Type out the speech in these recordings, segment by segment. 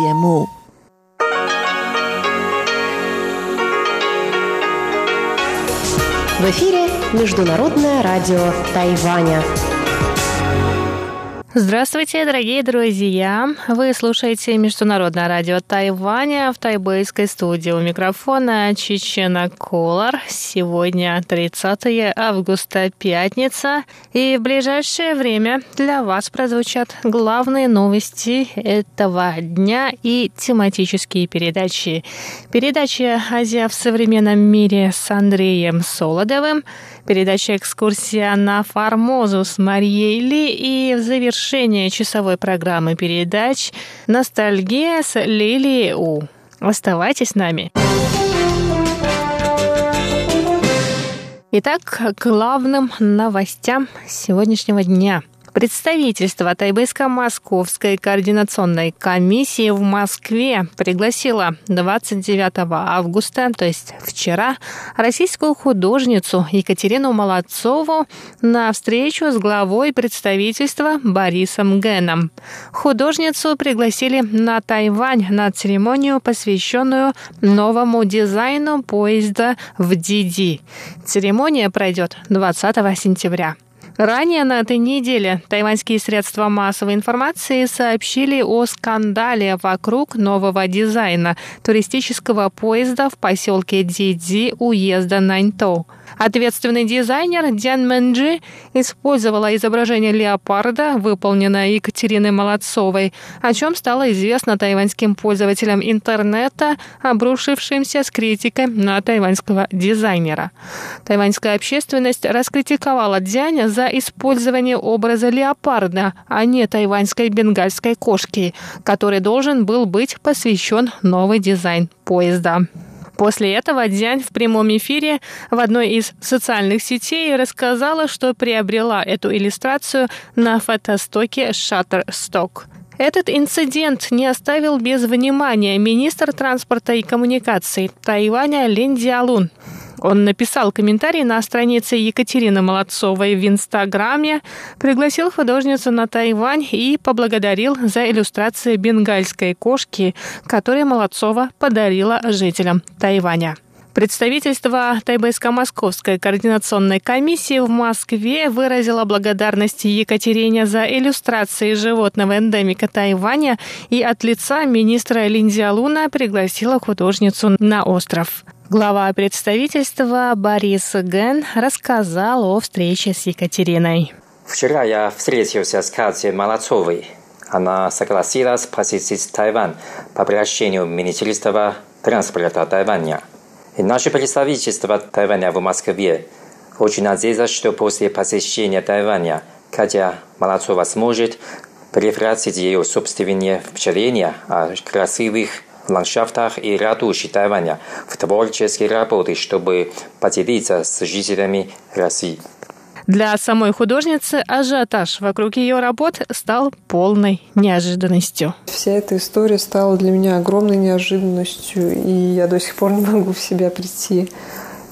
节目。В эфире Международное радио Тайваня. Здравствуйте, дорогие друзья! Вы слушаете Международное радио Тайваня в тайбэйской студии. У микрофона Чечена Колор. Сегодня 30 августа, пятница. И в ближайшее время для вас прозвучат главные новости этого дня и тематические передачи. Передача «Азия в современном мире» с Андреем Солодовым – Передача «Экскурсия на Формозу» с Марией Ли и в завершение часовой программы передач «Ностальгия» с Лилией У. Оставайтесь с нами. Итак, к главным новостям сегодняшнего дня – Представительство Тайбэйско-Московской координационной комиссии в Москве пригласило 29 августа, то есть вчера, российскую художницу Екатерину Молодцову на встречу с главой представительства Борисом Геном. Художницу пригласили на Тайвань на церемонию, посвященную новому дизайну поезда в Диди. Церемония пройдет 20 сентября. Ранее на этой неделе тайваньские средства массовой информации сообщили о скандале вокруг нового дизайна туристического поезда в поселке Диди уезда Наньтоу. Ответственный дизайнер Дян Мэнджи использовала изображение леопарда, выполненное Екатериной Молодцовой, о чем стало известно тайваньским пользователям интернета, обрушившимся с критикой на тайваньского дизайнера. Тайваньская общественность раскритиковала Дзяня за использование образа леопарда, а не тайваньской бенгальской кошки, который должен был быть посвящен новый дизайн поезда. После этого Дзянь в прямом эфире в одной из социальных сетей рассказала, что приобрела эту иллюстрацию на фотостоке Shutterstock. Этот инцидент не оставил без внимания министр транспорта и коммуникаций Тайваня Лин Диалун. Он написал комментарий на странице Екатерины Молодцовой в Инстаграме, пригласил художницу на Тайвань и поблагодарил за иллюстрации бенгальской кошки, которые Молодцова подарила жителям Тайваня. Представительство Тайбэйско-Московской координационной комиссии в Москве выразило благодарность Екатерине за иллюстрации животного эндемика Тайваня и от лица министра Линдзиалуна пригласила художницу на остров. Глава представительства Борис Ген рассказал о встрече с Екатериной. Вчера я встретился с Катей Молодцовой. Она согласилась посетить Тайвань по приглашению Министерства транспорта Тайваня. И наше представительство Тайваня в Москве очень надеется, что после посещения Тайваня Катя Молодцова сможет превратить ее собственные впечатления о красивых ландшафтах и ратуши Тайваня в творческие работы, чтобы поделиться с жителями России. Для самой художницы ажиотаж вокруг ее работ стал полной неожиданностью. Вся эта история стала для меня огромной неожиданностью, и я до сих пор не могу в себя прийти.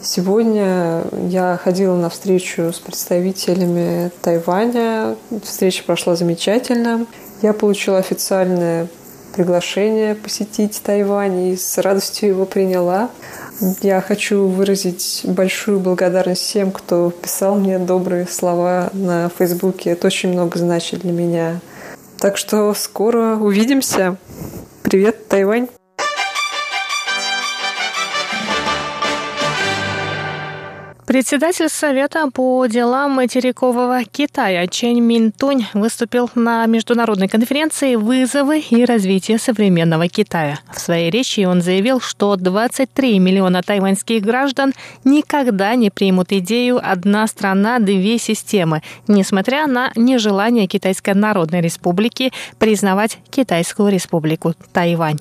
Сегодня я ходила на встречу с представителями Тайваня. Встреча прошла замечательно. Я получила официальное приглашение посетить Тайвань и с радостью его приняла. Я хочу выразить большую благодарность всем, кто писал мне добрые слова на Фейсбуке. Это очень много значит для меня. Так что скоро увидимся. Привет, Тайвань! Председатель Совета по делам материкового Китая Чен Минтунь выступил на международной конференции «Вызовы и развитие современного Китая». В своей речи он заявил, что 23 миллиона тайваньских граждан никогда не примут идею «одна страна, две системы», несмотря на нежелание Китайской Народной Республики признавать Китайскую Республику Тайвань.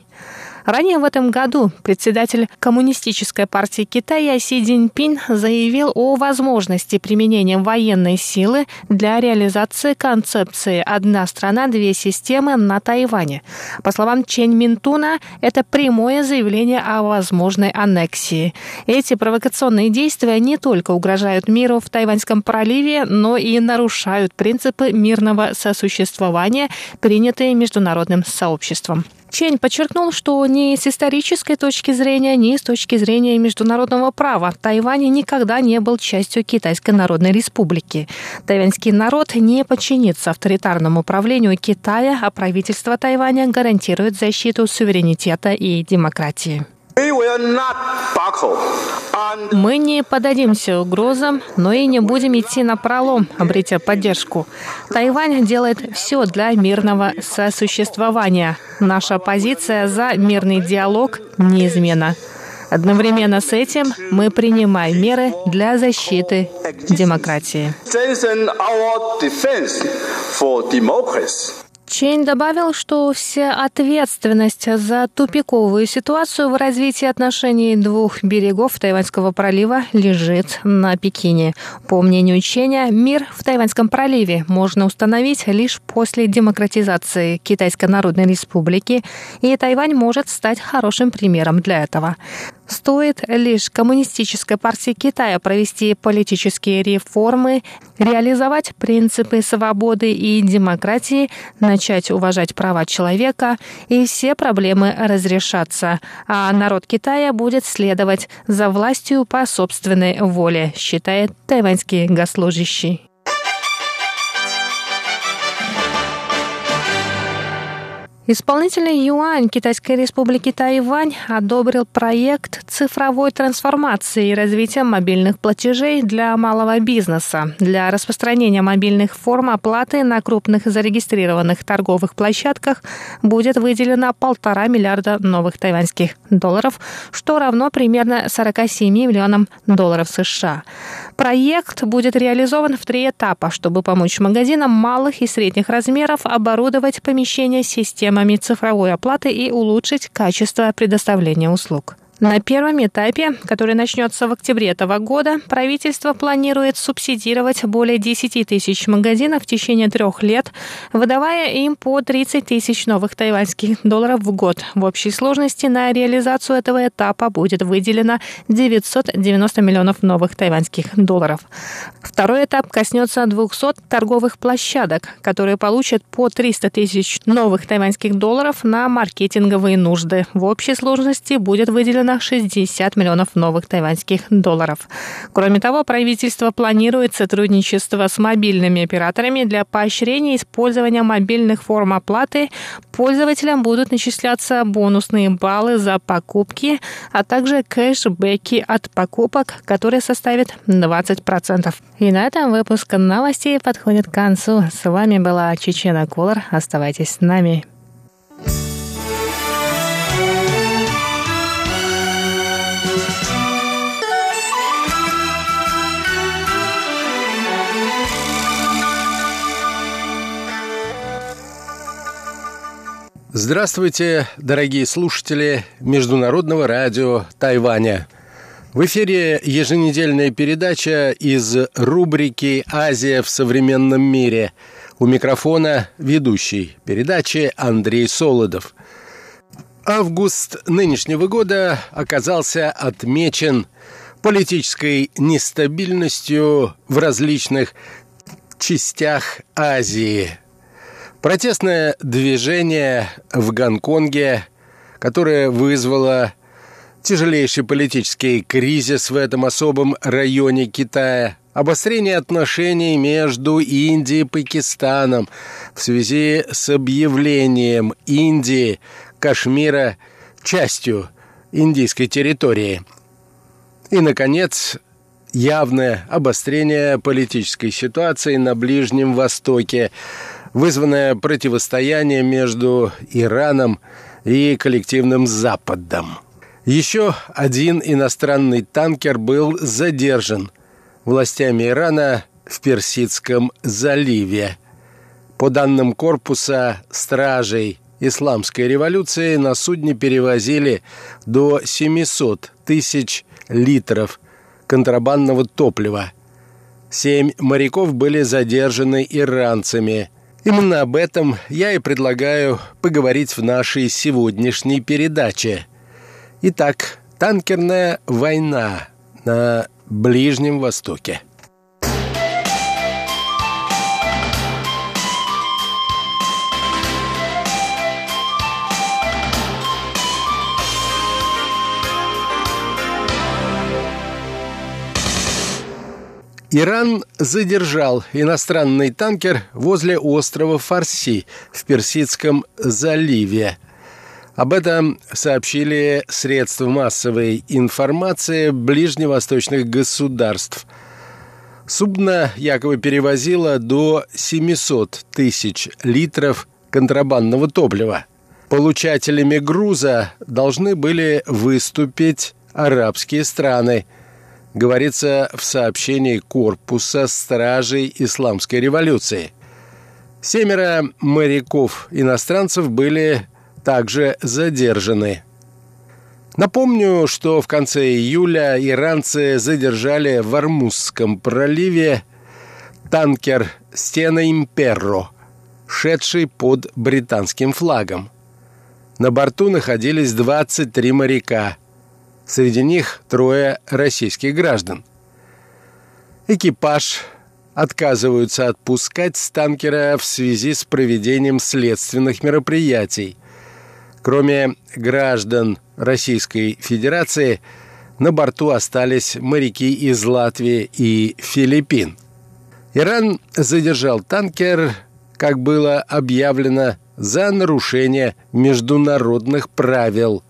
Ранее в этом году председатель Коммунистической партии Китая Си Цзиньпин заявил о возможности применения военной силы для реализации концепции «одна страна, две системы» на Тайване. По словам Чен Минтуна, это прямое заявление о возможной аннексии. Эти провокационные действия не только угрожают миру в Тайваньском проливе, но и нарушают принципы мирного сосуществования, принятые международным сообществом. Чень подчеркнул, что ни с исторической точки зрения, ни с точки зрения международного права Тайвань никогда не был частью Китайской Народной Республики. Тайваньский народ не подчинится авторитарному правлению Китая, а правительство Тайваня гарантирует защиту суверенитета и демократии. Мы не подадимся угрозам, но и не будем идти на пролом, обретя поддержку. Тайвань делает все для мирного сосуществования. Наша позиция за мирный диалог неизменна. Одновременно с этим мы принимаем меры для защиты демократии. Чейн добавил, что вся ответственность за тупиковую ситуацию в развитии отношений двух берегов Тайваньского пролива лежит на Пекине. По мнению Ченя, мир в Тайваньском проливе можно установить лишь после демократизации Китайской Народной Республики, и Тайвань может стать хорошим примером для этого. Стоит лишь Коммунистической партии Китая провести политические реформы, реализовать принципы свободы и демократии, начать уважать права человека, и все проблемы разрешатся, а народ Китая будет следовать за властью по собственной воле, считает тайваньский госслужащий. Исполнительный юань Китайской республики Тайвань одобрил проект цифровой трансформации и развития мобильных платежей для малого бизнеса. Для распространения мобильных форм оплаты на крупных зарегистрированных торговых площадках будет выделено полтора миллиарда новых тайваньских долларов, что равно примерно 47 миллионам долларов США. Проект будет реализован в три этапа, чтобы помочь магазинам малых и средних размеров оборудовать помещения системы системами цифровой оплаты и улучшить качество предоставления услуг. На первом этапе, который начнется в октябре этого года, правительство планирует субсидировать более 10 тысяч магазинов в течение трех лет, выдавая им по 30 тысяч новых тайваньских долларов в год. В общей сложности на реализацию этого этапа будет выделено 990 миллионов новых тайваньских долларов. Второй этап коснется 200 торговых площадок, которые получат по 300 тысяч новых тайваньских долларов на маркетинговые нужды. В общей сложности будет выделено на 60 миллионов новых тайваньских долларов. Кроме того, правительство планирует сотрудничество с мобильными операторами для поощрения использования мобильных форм оплаты. Пользователям будут начисляться бонусные баллы за покупки, а также кэшбэки от покупок, которые составят 20%. И на этом выпуск новостей подходит к концу. С вами была Чечена Колор. Оставайтесь с нами. Здравствуйте, дорогие слушатели Международного радио Тайваня. В эфире еженедельная передача из рубрики «Азия в современном мире». У микрофона ведущий передачи Андрей Солодов. Август нынешнего года оказался отмечен политической нестабильностью в различных частях Азии – Протестное движение в Гонконге, которое вызвало тяжелейший политический кризис в этом особом районе Китая, обострение отношений между Индией и Пакистаном в связи с объявлением Индии Кашмира частью индийской территории. И, наконец, явное обострение политической ситуации на Ближнем Востоке – вызванное противостояние между Ираном и коллективным Западом. Еще один иностранный танкер был задержан властями Ирана в Персидском заливе. По данным корпуса стражей исламской революции на судне перевозили до 700 тысяч литров контрабандного топлива. Семь моряков были задержаны иранцами – Именно об этом я и предлагаю поговорить в нашей сегодняшней передаче. Итак, танкерная война на Ближнем Востоке. Иран задержал иностранный танкер возле острова Фарси в Персидском заливе. Об этом сообщили средства массовой информации ближневосточных государств. Судно якобы перевозило до 700 тысяч литров контрабандного топлива. Получателями груза должны были выступить арабские страны – говорится в сообщении корпуса стражей исламской революции. Семеро моряков-иностранцев были также задержаны. Напомню, что в конце июля иранцы задержали в Армузском проливе танкер «Стена Имперро», шедший под британским флагом. На борту находились 23 моряка – Среди них трое российских граждан. Экипаж отказываются отпускать с танкера в связи с проведением следственных мероприятий. Кроме граждан Российской Федерации, на борту остались моряки из Латвии и Филиппин. Иран задержал танкер, как было объявлено, за нарушение международных правил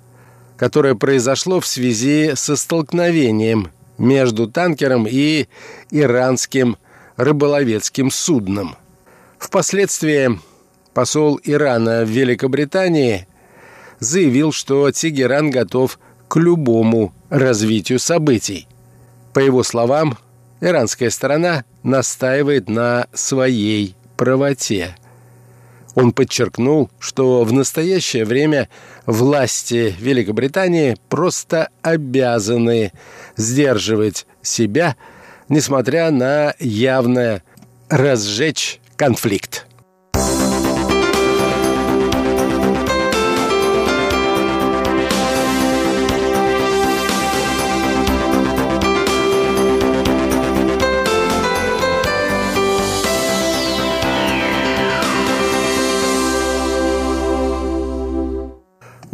которое произошло в связи со столкновением между танкером и иранским рыболовецким судном. Впоследствии посол Ирана в Великобритании заявил, что Тегеран готов к любому развитию событий. По его словам, иранская сторона настаивает на своей правоте – он подчеркнул, что в настоящее время власти Великобритании просто обязаны сдерживать себя, несмотря на явное разжечь конфликт.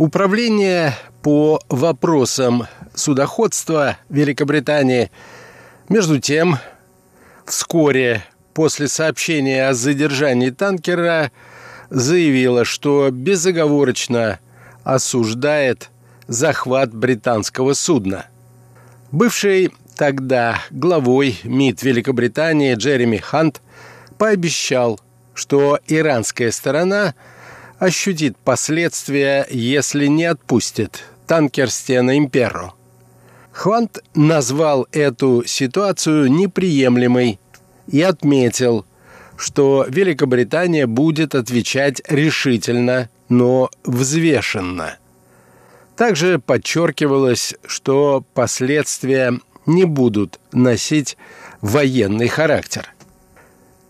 Управление по вопросам судоходства Великобритании, между тем, вскоре после сообщения о задержании танкера заявило, что безоговорочно осуждает захват британского судна. Бывший тогда главой МИД Великобритании Джереми Хант пообещал, что иранская сторона – ощутит последствия, если не отпустит танкер «Стена Имперо». Хвант назвал эту ситуацию неприемлемой и отметил, что Великобритания будет отвечать решительно, но взвешенно. Также подчеркивалось, что последствия не будут носить военный характер.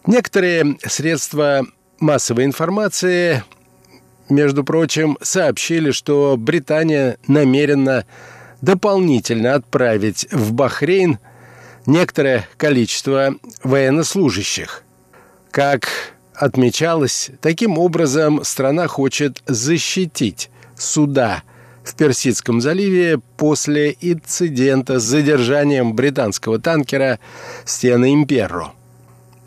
Некоторые средства массовой информации между прочим, сообщили, что Британия намерена дополнительно отправить в Бахрейн некоторое количество военнослужащих. Как отмечалось, таким образом страна хочет защитить суда в Персидском заливе после инцидента с задержанием британского танкера «Стена Имперро».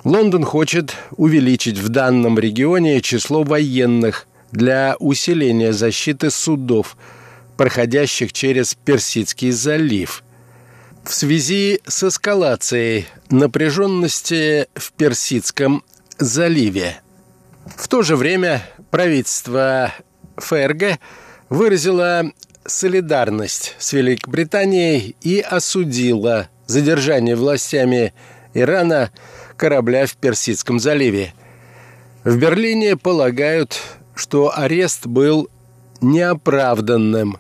Лондон хочет увеличить в данном регионе число военных, для усиления защиты судов, проходящих через Персидский залив. В связи с эскалацией напряженности в Персидском заливе. В то же время правительство ФРГ выразило солидарность с Великобританией и осудило задержание властями Ирана корабля в Персидском заливе. В Берлине полагают, что арест был неоправданным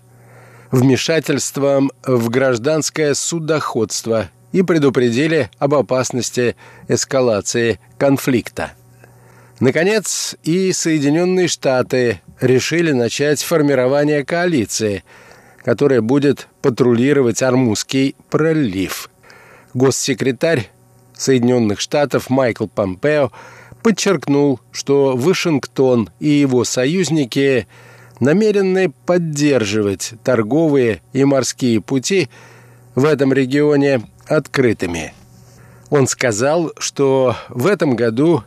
вмешательством в гражданское судоходство и предупредили об опасности эскалации конфликта. Наконец, и Соединенные Штаты решили начать формирование коалиции, которая будет патрулировать Армузский пролив. Госсекретарь Соединенных Штатов Майкл Помпео подчеркнул, что Вашингтон и его союзники намерены поддерживать торговые и морские пути в этом регионе открытыми. Он сказал, что в этом году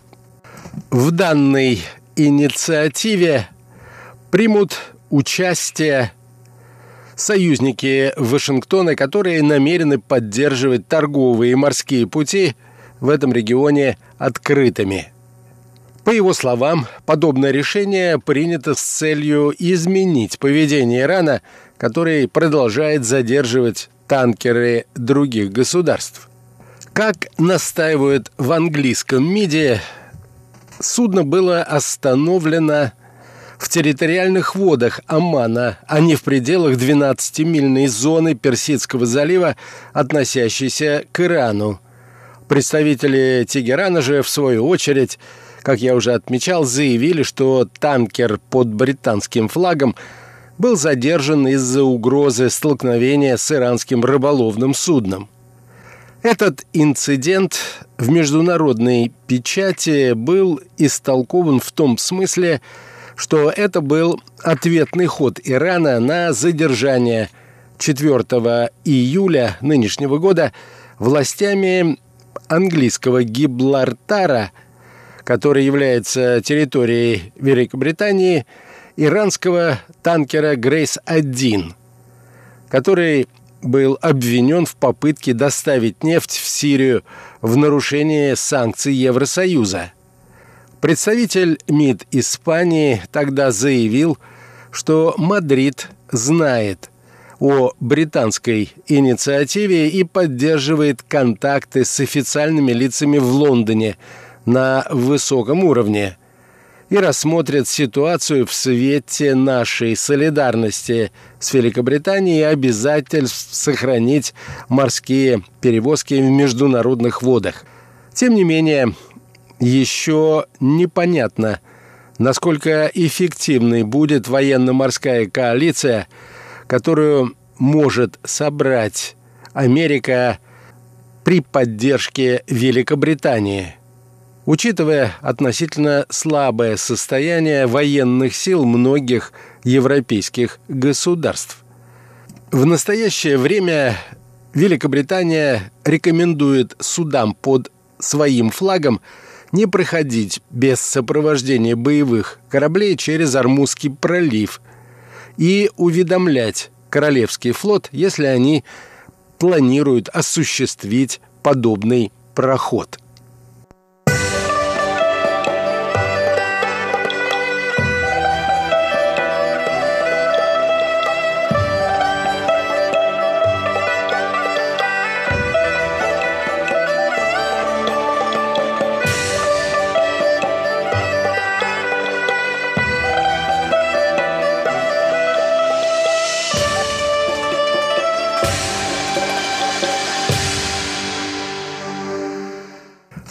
в данной инициативе примут участие союзники Вашингтона, которые намерены поддерживать торговые и морские пути в этом регионе открытыми. По его словам, подобное решение принято с целью изменить поведение Ирана, который продолжает задерживать танкеры других государств. Как настаивают в английском МИДе, судно было остановлено в территориальных водах Омана, а не в пределах 12-мильной зоны Персидского залива, относящейся к Ирану. Представители Тегерана же, в свою очередь, как я уже отмечал, заявили, что танкер под британским флагом был задержан из-за угрозы столкновения с иранским рыболовным судном. Этот инцидент в международной печати был истолкован в том смысле, что это был ответный ход Ирана на задержание 4 июля нынешнего года властями английского Гиблартара, который является территорией Великобритании, иранского танкера «Грейс-1», который был обвинен в попытке доставить нефть в Сирию в нарушение санкций Евросоюза – Представитель МИД Испании тогда заявил, что Мадрид знает о британской инициативе и поддерживает контакты с официальными лицами в Лондоне на высоком уровне и рассмотрит ситуацию в свете нашей солидарности с Великобританией и обязательств сохранить морские перевозки в международных водах. Тем не менее, еще непонятно, насколько эффективной будет военно-морская коалиция, которую может собрать Америка при поддержке Великобритании. Учитывая относительно слабое состояние военных сил многих европейских государств. В настоящее время Великобритания рекомендует судам под своим флагом не проходить без сопровождения боевых кораблей через Армузский пролив и уведомлять Королевский флот, если они планируют осуществить подобный проход –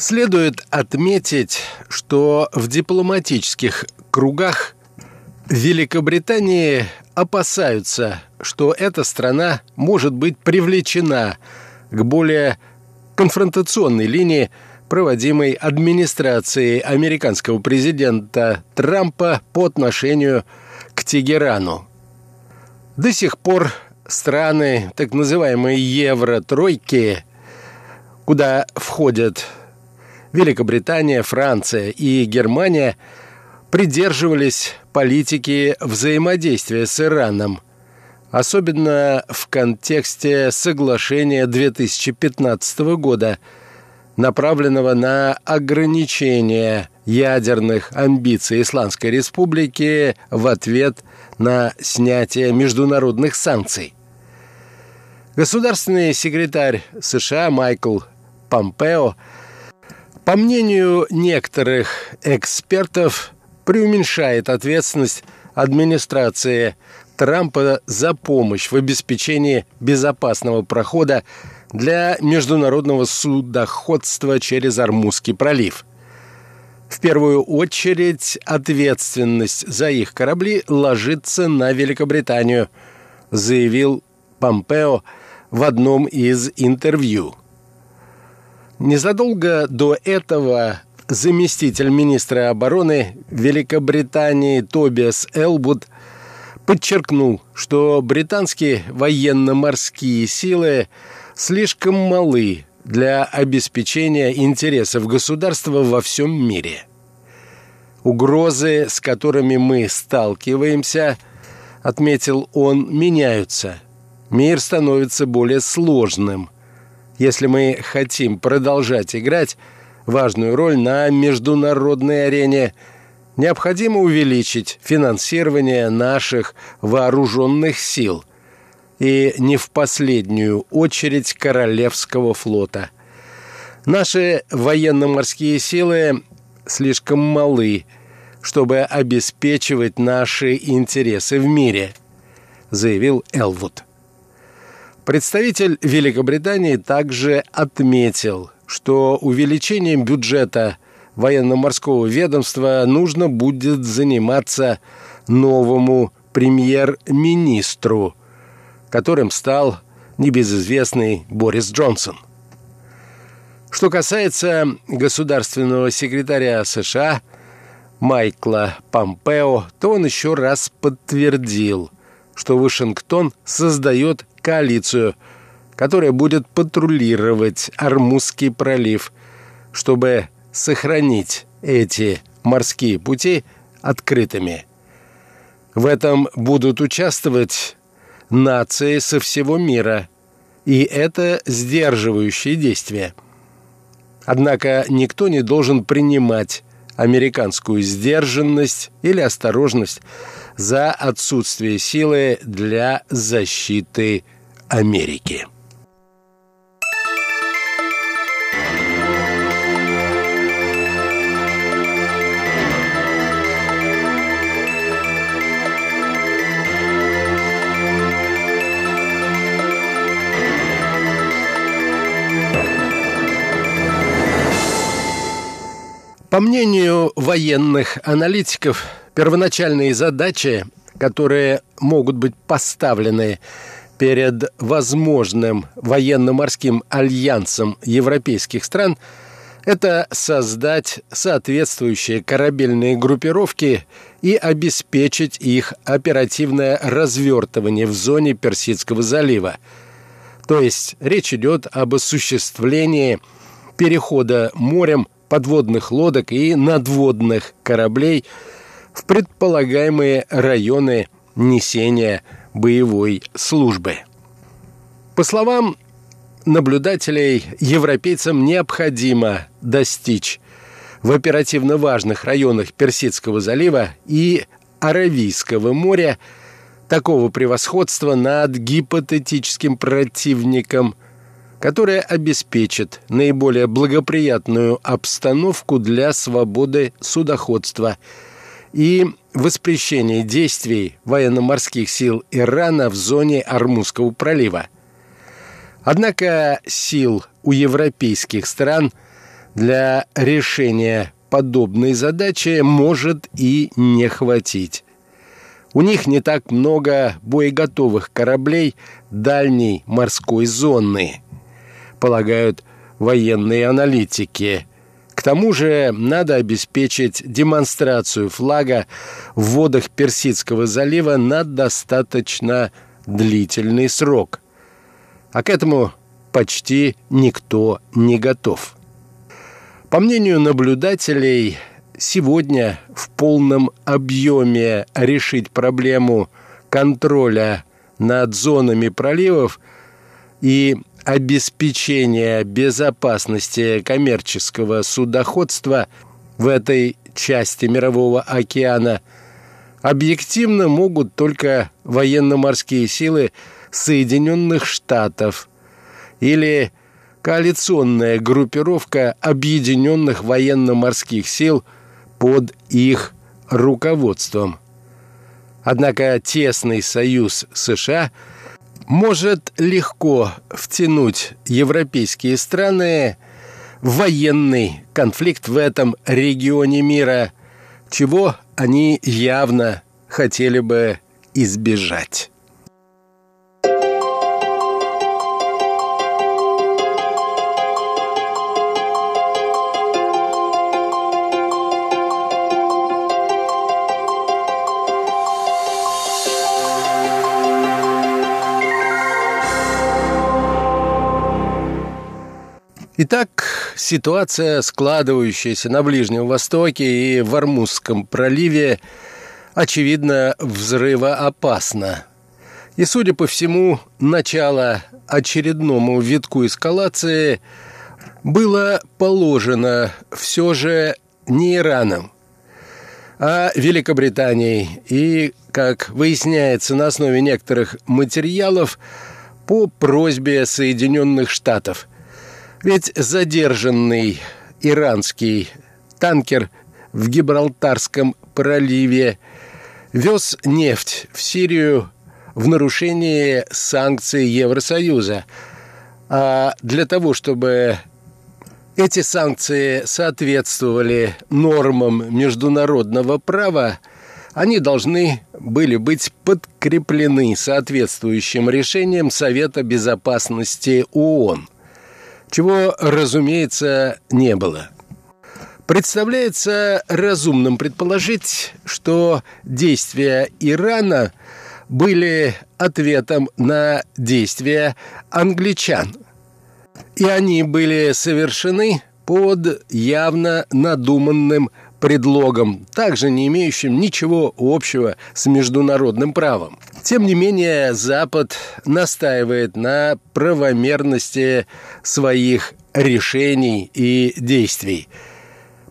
Следует отметить, что в дипломатических кругах Великобритании опасаются, что эта страна может быть привлечена к более конфронтационной линии, проводимой администрацией американского президента Трампа по отношению к Тегерану. До сих пор страны так называемые Евро-тройки, куда входят Великобритания, Франция и Германия придерживались политики взаимодействия с Ираном, особенно в контексте соглашения 2015 года, направленного на ограничение ядерных амбиций Исламской Республики в ответ на снятие международных санкций. Государственный секретарь США Майкл Помпео – по мнению некоторых экспертов, преуменьшает ответственность администрации Трампа за помощь в обеспечении безопасного прохода для международного судоходства через Армузский пролив. В первую очередь ответственность за их корабли ложится на Великобританию, заявил Помпео в одном из интервью – Незадолго до этого заместитель министра обороны Великобритании Тобиас Элбуд подчеркнул, что британские военно-морские силы слишком малы для обеспечения интересов государства во всем мире. Угрозы, с которыми мы сталкиваемся, отметил он, меняются. Мир становится более сложным. Если мы хотим продолжать играть важную роль на международной арене, необходимо увеличить финансирование наших вооруженных сил и не в последнюю очередь Королевского флота. Наши военно-морские силы слишком малы, чтобы обеспечивать наши интересы в мире, заявил Элвуд. Представитель Великобритании также отметил, что увеличением бюджета военно-морского ведомства нужно будет заниматься новому премьер-министру, которым стал небезызвестный Борис Джонсон. Что касается государственного секретаря США Майкла Помпео, то он еще раз подтвердил, что Вашингтон создает коалицию, которая будет патрулировать Армузский пролив, чтобы сохранить эти морские пути открытыми. В этом будут участвовать нации со всего мира, и это сдерживающее действие – Однако никто не должен принимать американскую сдержанность или осторожность за отсутствие силы для защиты Америки. По мнению военных аналитиков, первоначальные задачи, которые могут быть поставлены перед возможным военно-морским альянсом европейских стран, это создать соответствующие корабельные группировки и обеспечить их оперативное развертывание в зоне Персидского залива. То есть речь идет об осуществлении перехода морем подводных лодок и надводных кораблей в предполагаемые районы несения боевой службы. По словам наблюдателей, европейцам необходимо достичь в оперативно важных районах Персидского залива и Аравийского моря такого превосходства над гипотетическим противником – которая обеспечит наиболее благоприятную обстановку для свободы судоходства и воспрещение действий военно-морских сил Ирана в зоне Армузского пролива. Однако сил у европейских стран для решения подобной задачи может и не хватить. У них не так много боеготовых кораблей дальней морской зоны – полагают военные аналитики. К тому же надо обеспечить демонстрацию флага в водах Персидского залива на достаточно длительный срок. А к этому почти никто не готов. По мнению наблюдателей, сегодня в полном объеме решить проблему контроля над зонами проливов и обеспечения безопасности коммерческого судоходства в этой части Мирового океана объективно могут только военно-морские силы Соединенных Штатов или коалиционная группировка объединенных военно-морских сил под их руководством. Однако тесный союз США – может легко втянуть европейские страны в военный конфликт в этом регионе мира, чего они явно хотели бы избежать. Итак, ситуация, складывающаяся на Ближнем Востоке и в Армузском проливе, очевидно, взрывоопасна. И, судя по всему, начало очередному витку эскалации было положено все же не Ираном, а Великобританией и, как выясняется на основе некоторых материалов, по просьбе Соединенных Штатов – ведь задержанный иранский танкер в Гибралтарском проливе вез нефть в Сирию в нарушение санкций Евросоюза. А для того, чтобы эти санкции соответствовали нормам международного права, они должны были быть подкреплены соответствующим решением Совета Безопасности ООН – чего, разумеется, не было. Представляется разумным предположить, что действия Ирана были ответом на действия англичан. И они были совершены под явно надуманным предлогом, также не имеющим ничего общего с международным правом. Тем не менее, Запад настаивает на правомерности своих решений и действий.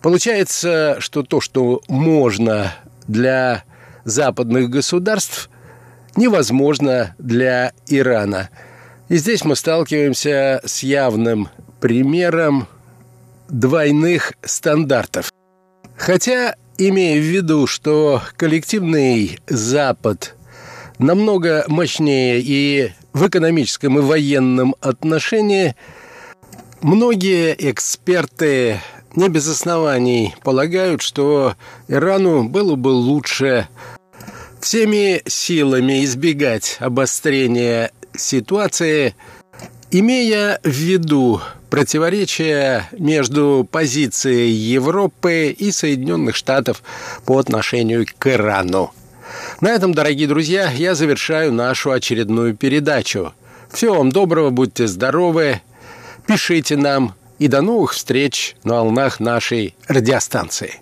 Получается, что то, что можно для западных государств, невозможно для Ирана. И здесь мы сталкиваемся с явным примером двойных стандартов. Хотя, имея в виду, что коллективный Запад намного мощнее и в экономическом и военном отношении, многие эксперты не без оснований полагают, что Ирану было бы лучше всеми силами избегать обострения ситуации, имея в виду противоречия между позицией Европы и Соединенных Штатов по отношению к Ирану. На этом, дорогие друзья, я завершаю нашу очередную передачу. Всего вам доброго, будьте здоровы, пишите нам и до новых встреч на волнах нашей радиостанции.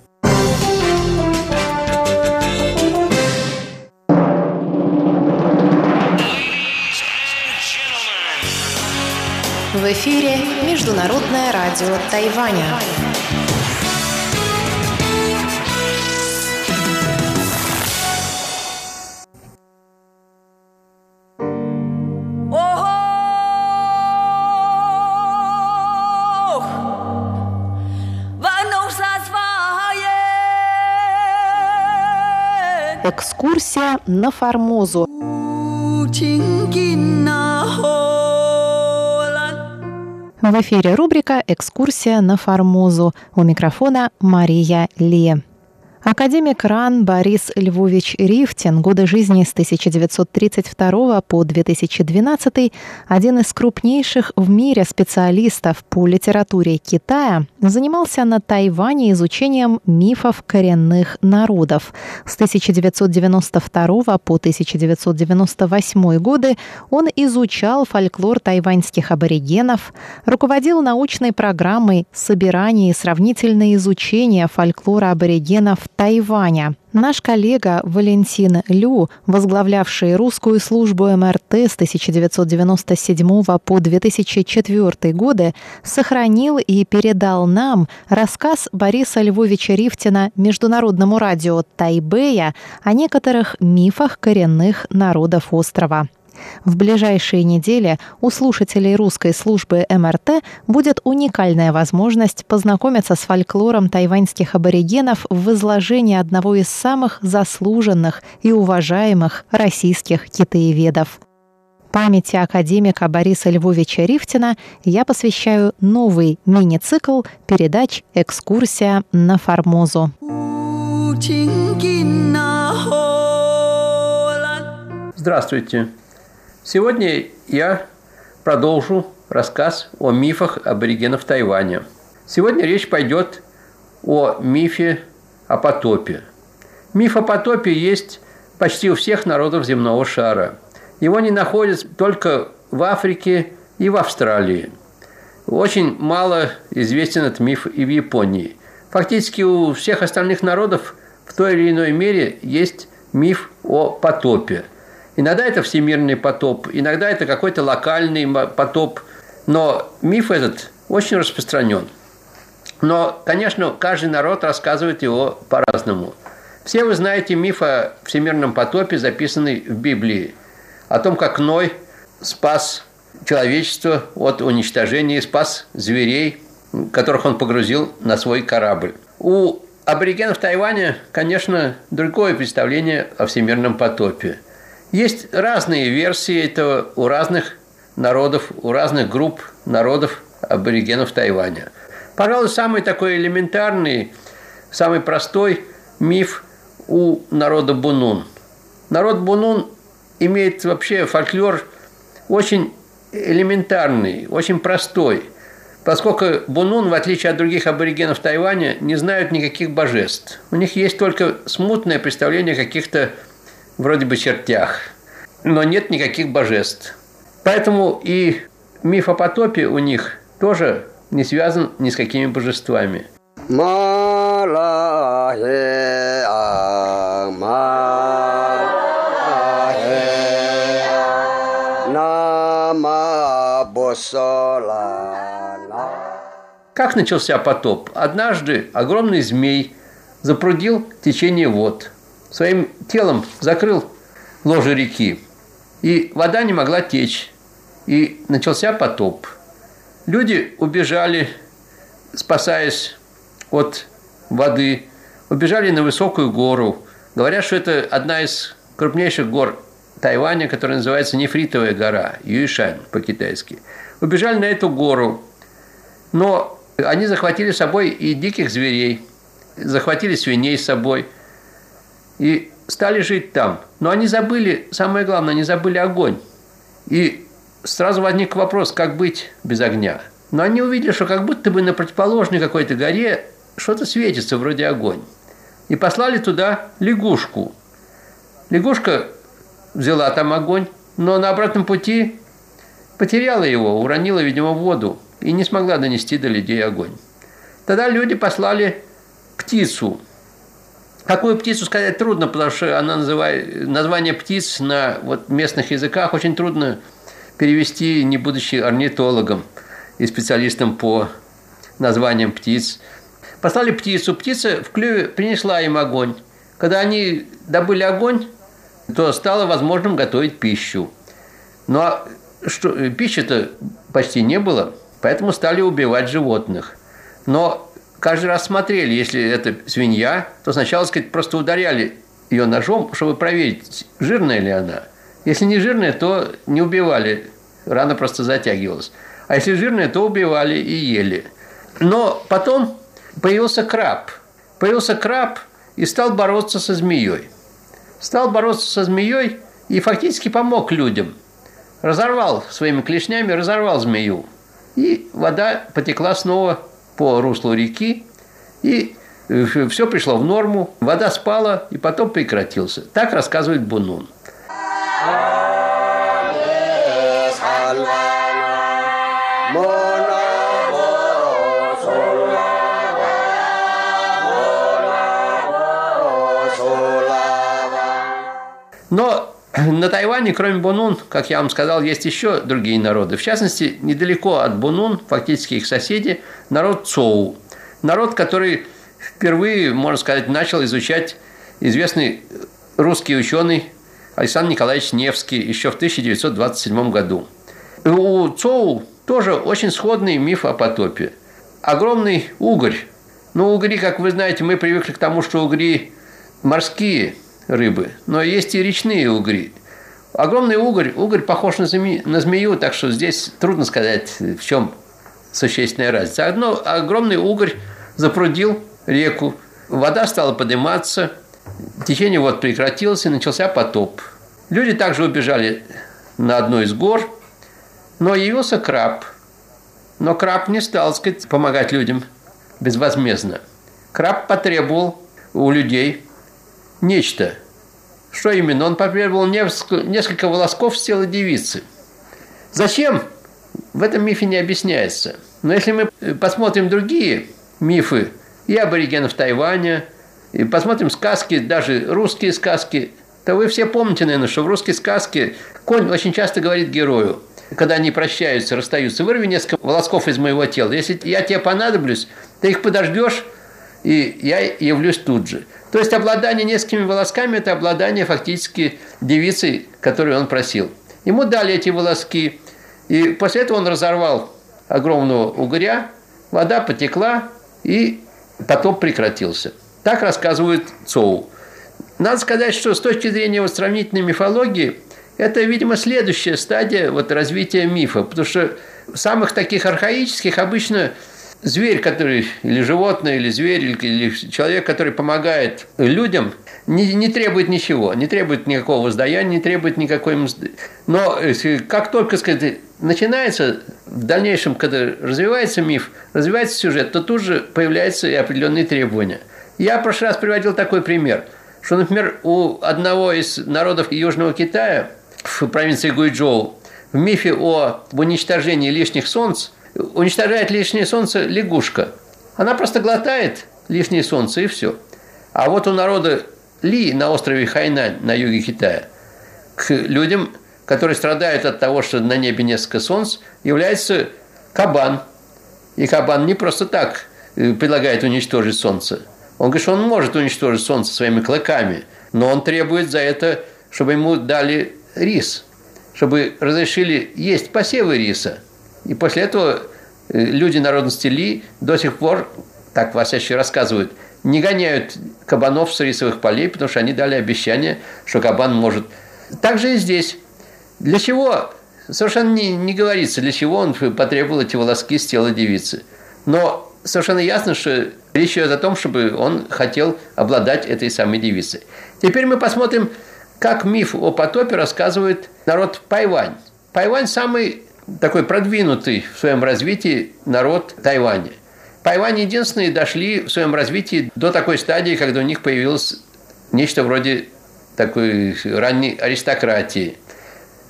В эфире Международное радио Тайваня. Экскурсия на Формозу. В эфире рубрика «Экскурсия на Формозу». У микрофона Мария Ли. Академик РАН Борис Львович Рифтин, годы жизни с 1932 по 2012, один из крупнейших в мире специалистов по литературе Китая, занимался на Тайване изучением мифов коренных народов. С 1992 по 1998 годы он изучал фольклор тайваньских аборигенов, руководил научной программой собирания и сравнительное изучение фольклора аборигенов Тайваня. Наш коллега Валентин Лю, возглавлявший русскую службу МРТ с 1997 по 2004 годы, сохранил и передал нам рассказ Бориса Львовича Рифтина Международному радио Тайбэя о некоторых мифах коренных народов острова. В ближайшие недели у слушателей русской службы МРТ будет уникальная возможность познакомиться с фольклором тайваньских аборигенов в изложении одного из самых заслуженных и уважаемых российских китаеведов. Памяти академика Бориса Львовича Рифтина я посвящаю новый мини-цикл передач «Экскурсия на Формозу». Здравствуйте! Сегодня я продолжу рассказ о мифах аборигенов Тайваня. Сегодня речь пойдет о мифе о потопе. Миф о потопе есть почти у всех народов земного шара. Его не находят только в Африке и в Австралии. очень мало известен этот миф и в Японии. Фактически у всех остальных народов в той или иной мере есть миф о потопе. Иногда это всемирный потоп, иногда это какой-то локальный потоп, но миф этот очень распространен. Но, конечно, каждый народ рассказывает его по-разному. Все вы знаете миф о всемирном потопе, записанный в Библии, о том, как Ной спас человечество от уничтожения, спас зверей, которых он погрузил на свой корабль. У аборигенов Тайваня, конечно, другое представление о всемирном потопе. Есть разные версии этого у разных народов, у разных групп народов аборигенов Тайваня. Пожалуй, самый такой элементарный, самый простой миф у народа Бунун. Народ Бунун имеет вообще фольклор очень элементарный, очень простой, поскольку Бунун, в отличие от других аборигенов Тайваня, не знают никаких божеств. У них есть только смутное представление о каких-то вроде бы чертях, но нет никаких божеств. Поэтому и миф о потопе у них тоже не связан ни с какими божествами. Как начался потоп? Однажды огромный змей запрудил течение вод. Своим телом закрыл ложе реки. И вода не могла течь. И начался потоп. Люди убежали, спасаясь от воды, убежали на высокую гору. Говорят, что это одна из крупнейших гор Тайваня, которая называется Нефритовая гора, Юишань по-китайски. Убежали на эту гору, но они захватили с собой и диких зверей, захватили свиней с собой и стали жить там. Но они забыли, самое главное, они забыли огонь. И сразу возник вопрос, как быть без огня. Но они увидели, что как будто бы на противоположной какой-то горе что-то светится, вроде огонь. И послали туда лягушку. Лягушка взяла там огонь, но на обратном пути потеряла его, уронила, видимо, в воду и не смогла донести до людей огонь. Тогда люди послали птицу. Какую птицу сказать трудно, потому что она называет, название птиц на вот местных языках очень трудно перевести, не будучи орнитологом и специалистом по названиям птиц. Послали птицу, птица в клюве принесла им огонь. Когда они добыли огонь, то стало возможным готовить пищу. Ну а что, пищи-то почти не было, поэтому стали убивать животных. Но каждый раз смотрели, если это свинья, то сначала, сказать, просто ударяли ее ножом, чтобы проверить, жирная ли она. Если не жирная, то не убивали, рана просто затягивалась. А если жирная, то убивали и ели. Но потом появился краб. Появился краб и стал бороться со змеей стал бороться со змеей и фактически помог людям. Разорвал своими клешнями, разорвал змею. И вода потекла снова по руслу реки, и э, все пришло в норму, вода спала, и потом прекратился. Так рассказывает Бунун. Но на Тайване, кроме Бунун, как я вам сказал, есть еще другие народы. В частности, недалеко от Бунун, фактически их соседи, народ Цоу. Народ, который впервые, можно сказать, начал изучать известный русский ученый Александр Николаевич Невский еще в 1927 году. У Цоу тоже очень сходный миф о потопе. Огромный угорь. Но угри, как вы знаете, мы привыкли к тому, что угри морские – рыбы, но есть и речные угри. Огромный угорь, угорь похож на, зме, на змею, так что здесь трудно сказать, в чем существенная разница. Одно, огромный угорь запрудил реку, вода стала подниматься, течение вот прекратилось и начался потоп. Люди также убежали на одну из гор, но явился краб. Но краб не стал, сказать, помогать людям безвозмездно. Краб потребовал у людей нечто. Что именно? Он потребовал несколько волосков с тела девицы. Зачем? в этом мифе не объясняется. Но если мы посмотрим другие мифы и аборигенов Тайваня, и посмотрим сказки, даже русские сказки, то вы все помните, наверное, что в русской сказке конь очень часто говорит герою, когда они прощаются, расстаются, вырви несколько волосков из моего тела. Если я тебе понадоблюсь, ты их подождешь, и я явлюсь тут же. То есть обладание несколькими волосками – это обладание фактически девицей, которую он просил. Ему дали эти волоски, и после этого он разорвал огромного угря, вода потекла, и потоп прекратился. Так рассказывает Цоу. Надо сказать, что с точки зрения вот сравнительной мифологии, это, видимо, следующая стадия вот развития мифа, потому что самых таких архаических обычно зверь, который, или животное, или зверь, или, или человек, который помогает людям, не, не требует ничего, не требует никакого воздаяния, не требует никакой... Но как только, сказать, начинается, в дальнейшем, когда развивается миф, развивается сюжет, то тут же появляются и определенные требования. Я в прошлый раз приводил такой пример, что, например, у одного из народов Южного Китая в провинции Гуйчжоу в мифе о уничтожении лишних солнц уничтожает лишнее солнце лягушка. Она просто глотает лишнее солнце и все. А вот у народа Ли на острове Хайнань на юге Китая к людям, которые страдают от того, что на небе несколько солнц, является кабан. И кабан не просто так э, предлагает уничтожить солнце. Он говорит, что он может уничтожить солнце своими клыками, но он требует за это, чтобы ему дали рис, чтобы разрешили есть посевы риса. И после этого э, люди народности Ли до сих пор, так Васящий рассказывают, не гоняют кабанов с рисовых полей, потому что они дали обещание, что кабан может. Так же и здесь. Для чего? Совершенно не, не говорится, для чего он потребовал эти волоски с тела девицы. Но совершенно ясно, что речь идет о том, чтобы он хотел обладать этой самой девицей. Теперь мы посмотрим, как миф о потопе рассказывает народ Пайвань. Пайвань самый такой продвинутый в своем развитии народ Тайваня. Тайвань единственные дошли в своем развитии до такой стадии, когда у них появилось нечто вроде такой ранней аристократии.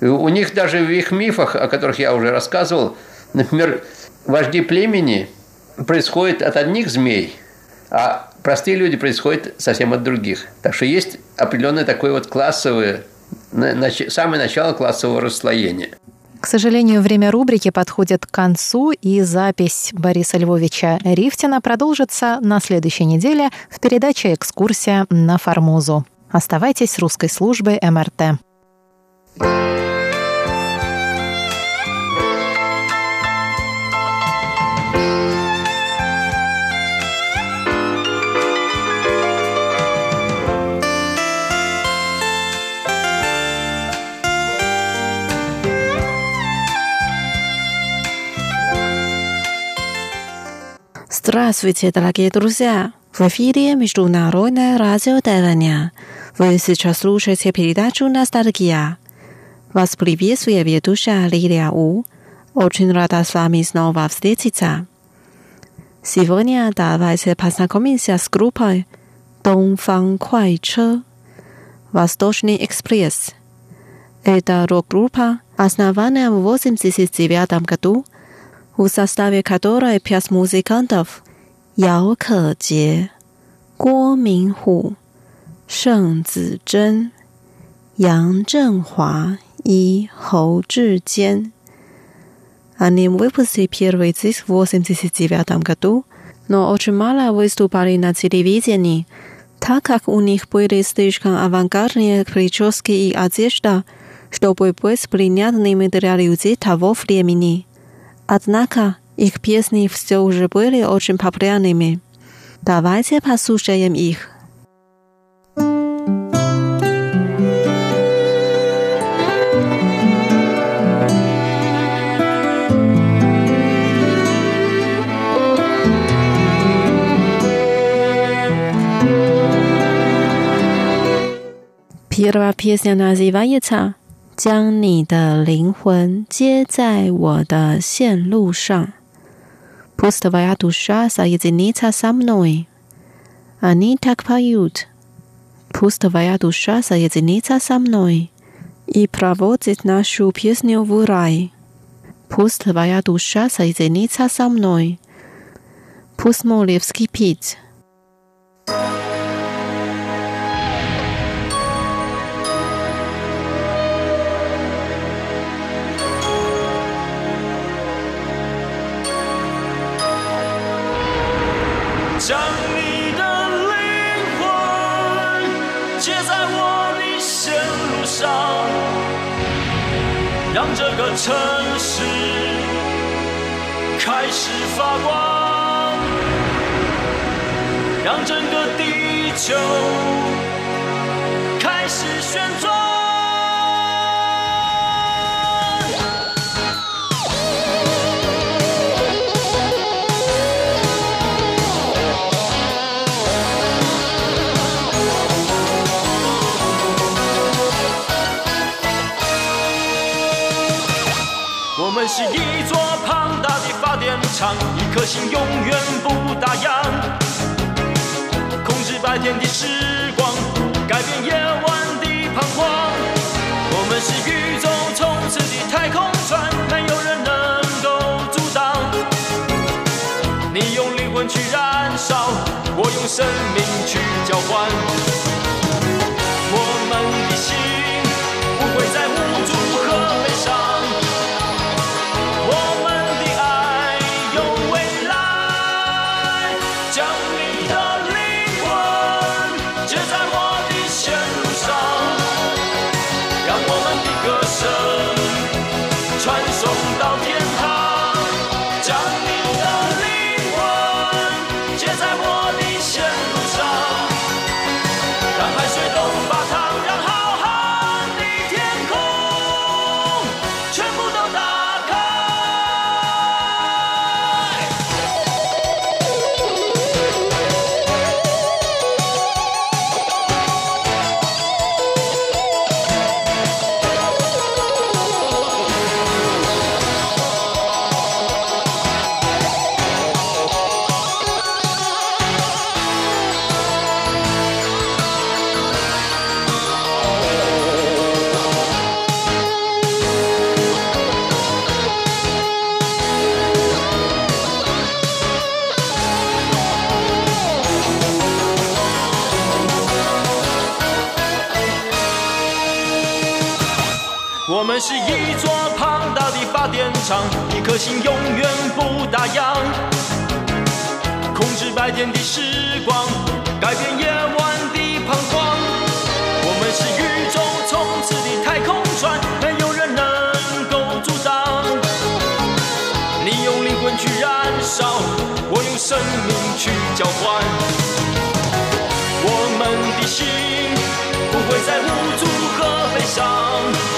У них даже в их мифах, о которых я уже рассказывал, например, вожди племени происходят от одних змей, а простые люди происходят совсем от других. Так что есть определенное такое вот классовое, самое начало классового расслоения. К сожалению, время рубрики подходит к концу, и запись Бориса Львовича Рифтина продолжится на следующей неделе в передаче «Экскурсия на Формозу». Оставайтесь с русской службой МРТ. Здравствуйте, дорогие друзья! В эфире Международное радио Тайваня. Вы сейчас слушаете передачу «Ностальгия». Вас приветствует ведущая Лилия У. Очень рада с вами снова встретиться. Сегодня давайте познакомимся с группой «Дongфang Kuai Восточный экспресс. Это рок-группа, основанная в 1989 году – в составе которой пять музыкантов Яо Кэджie, Guo Minghu, Шэн Цзэн, Ян Чжэнхуа и Хоу Чжиjian. Они выпустили первый диск в 1989 году, но очень мало выступали на телевидении, так как у них были слишком авангардные прически и одежда, чтобы быть принятными для людей того времени. Однако их песни все же были очень популярными. Давайте послушаем их. Первая песня называется 将你的灵魂接在我的线路上。Pustavaya dusha sa yezinita samnoi, ani takpayut. Pustavaya dusha sa yezinita samnoi, i pravozit nasu piesnio vurai. Pustavaya dusha sa yezinita samnoi, pusmolivski pit. 让这个城市开始发光，让整个地球开始旋转。是一座庞大的发电厂，一颗心永远不打烊，控制白天的时光，改变夜晚的彷徨。我们是宇宙冲刺的太空船，没有人能够阻挡。你用灵魂去燃烧，我用生命去交换。颗心永远不打烊，控制白天的时光，改变夜晚的彷徨。我们是宇宙冲刺的太空船，没有人能够阻挡。你用灵魂去燃烧，我用生命去交换。我们的心不会再无助和悲伤。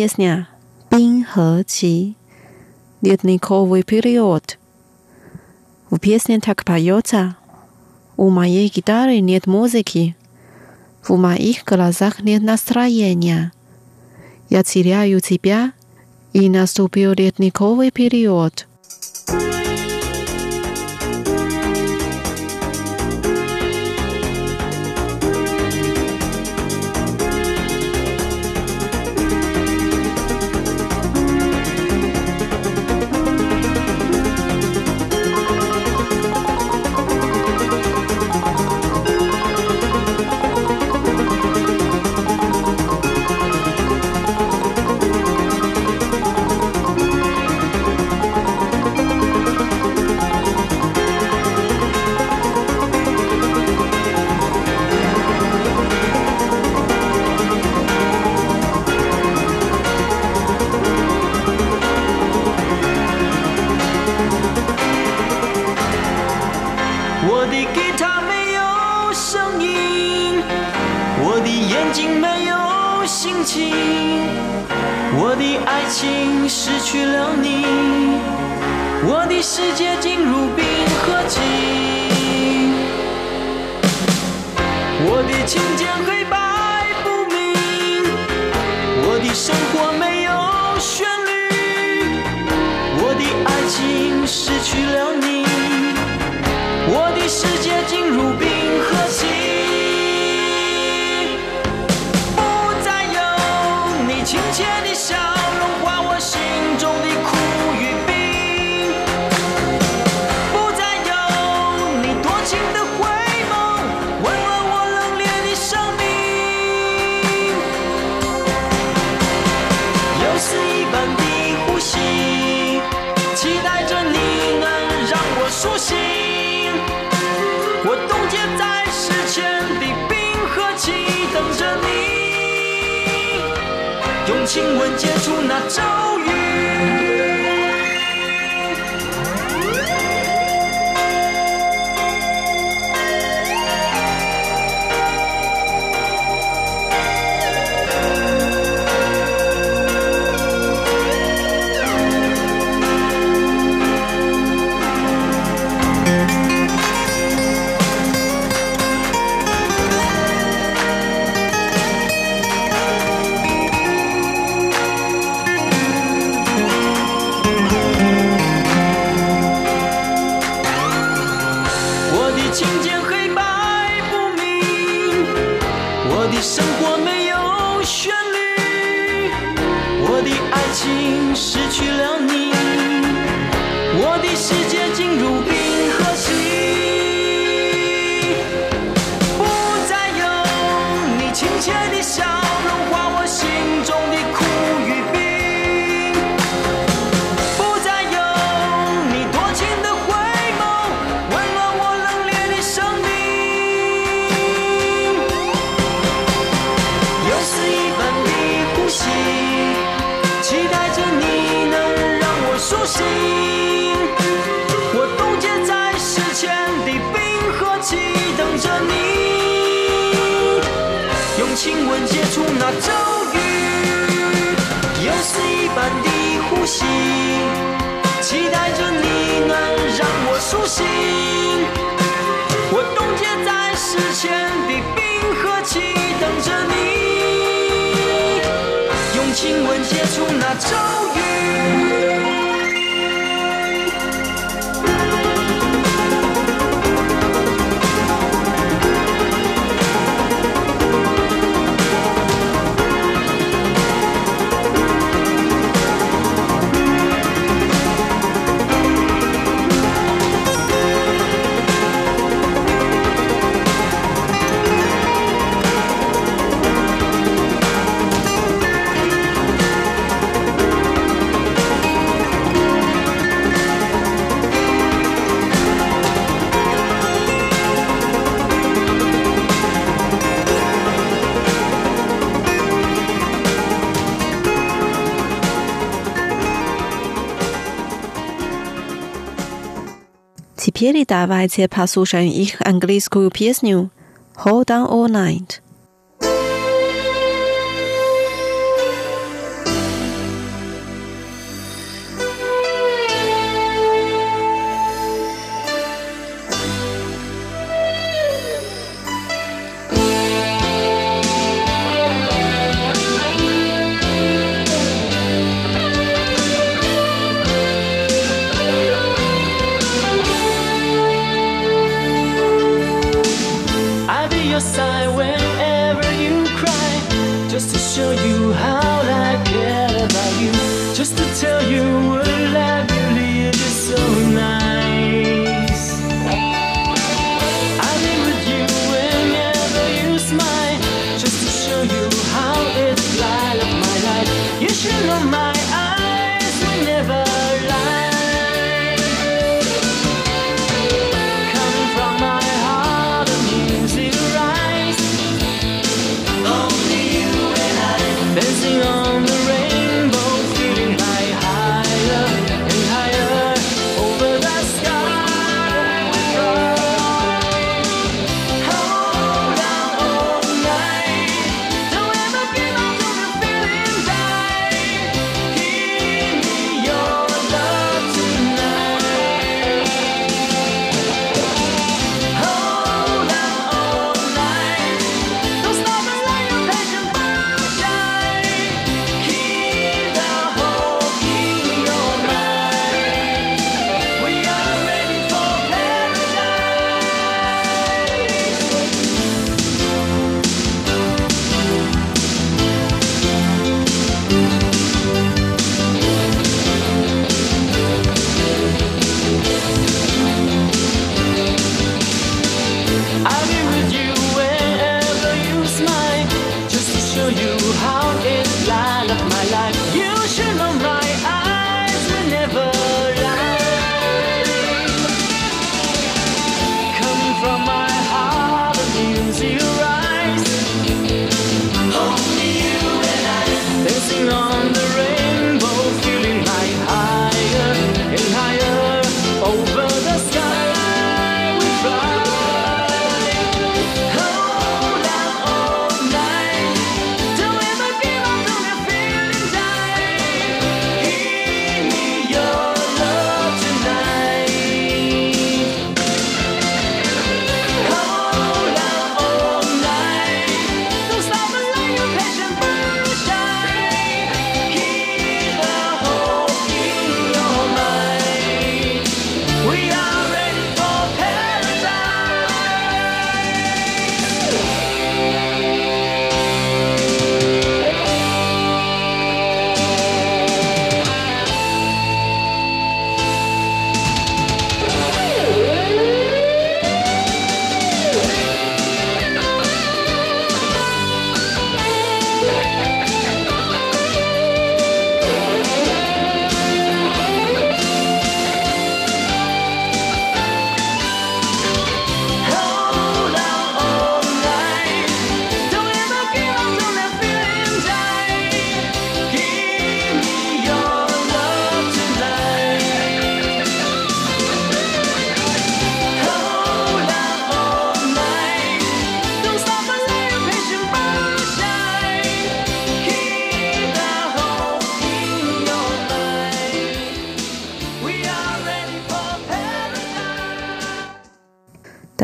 Песня «Бин Хэ Чи» «Ледниковый период». В песне так поется «У моей гитары нет музыки, в моих глазах нет настроения. Я теряю тебя, и наступил ледниковый период». Теперь давайте послушаем их английскую песню «Hold on all night».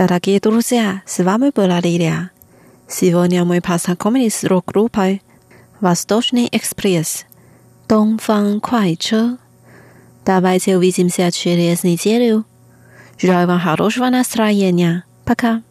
Дорогие друзья, с вами была Лилия. Сегодня мы познакомились с рок-группой «Восточный экспресс» «Донфан Куайче». Давайте увидимся через неделю. Желаю вам хорошего настроения. Пока.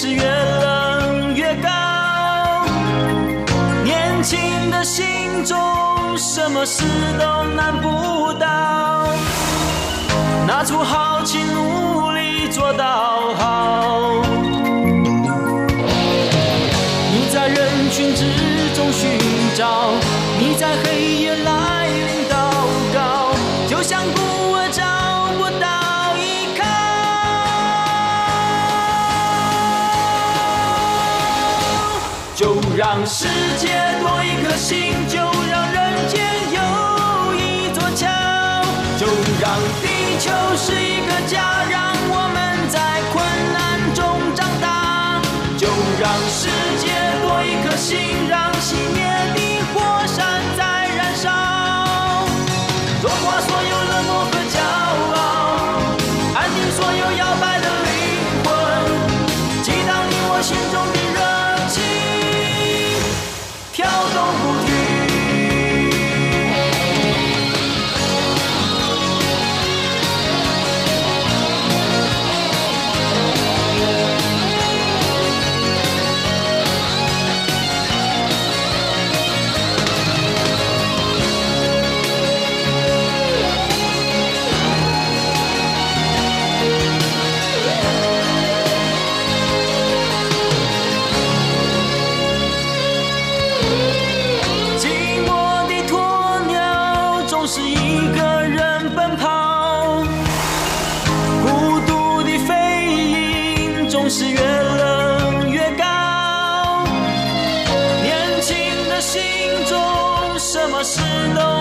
是越冷越高年轻的心中什么事都难不倒拿出豪情努力做到好 sing 我是。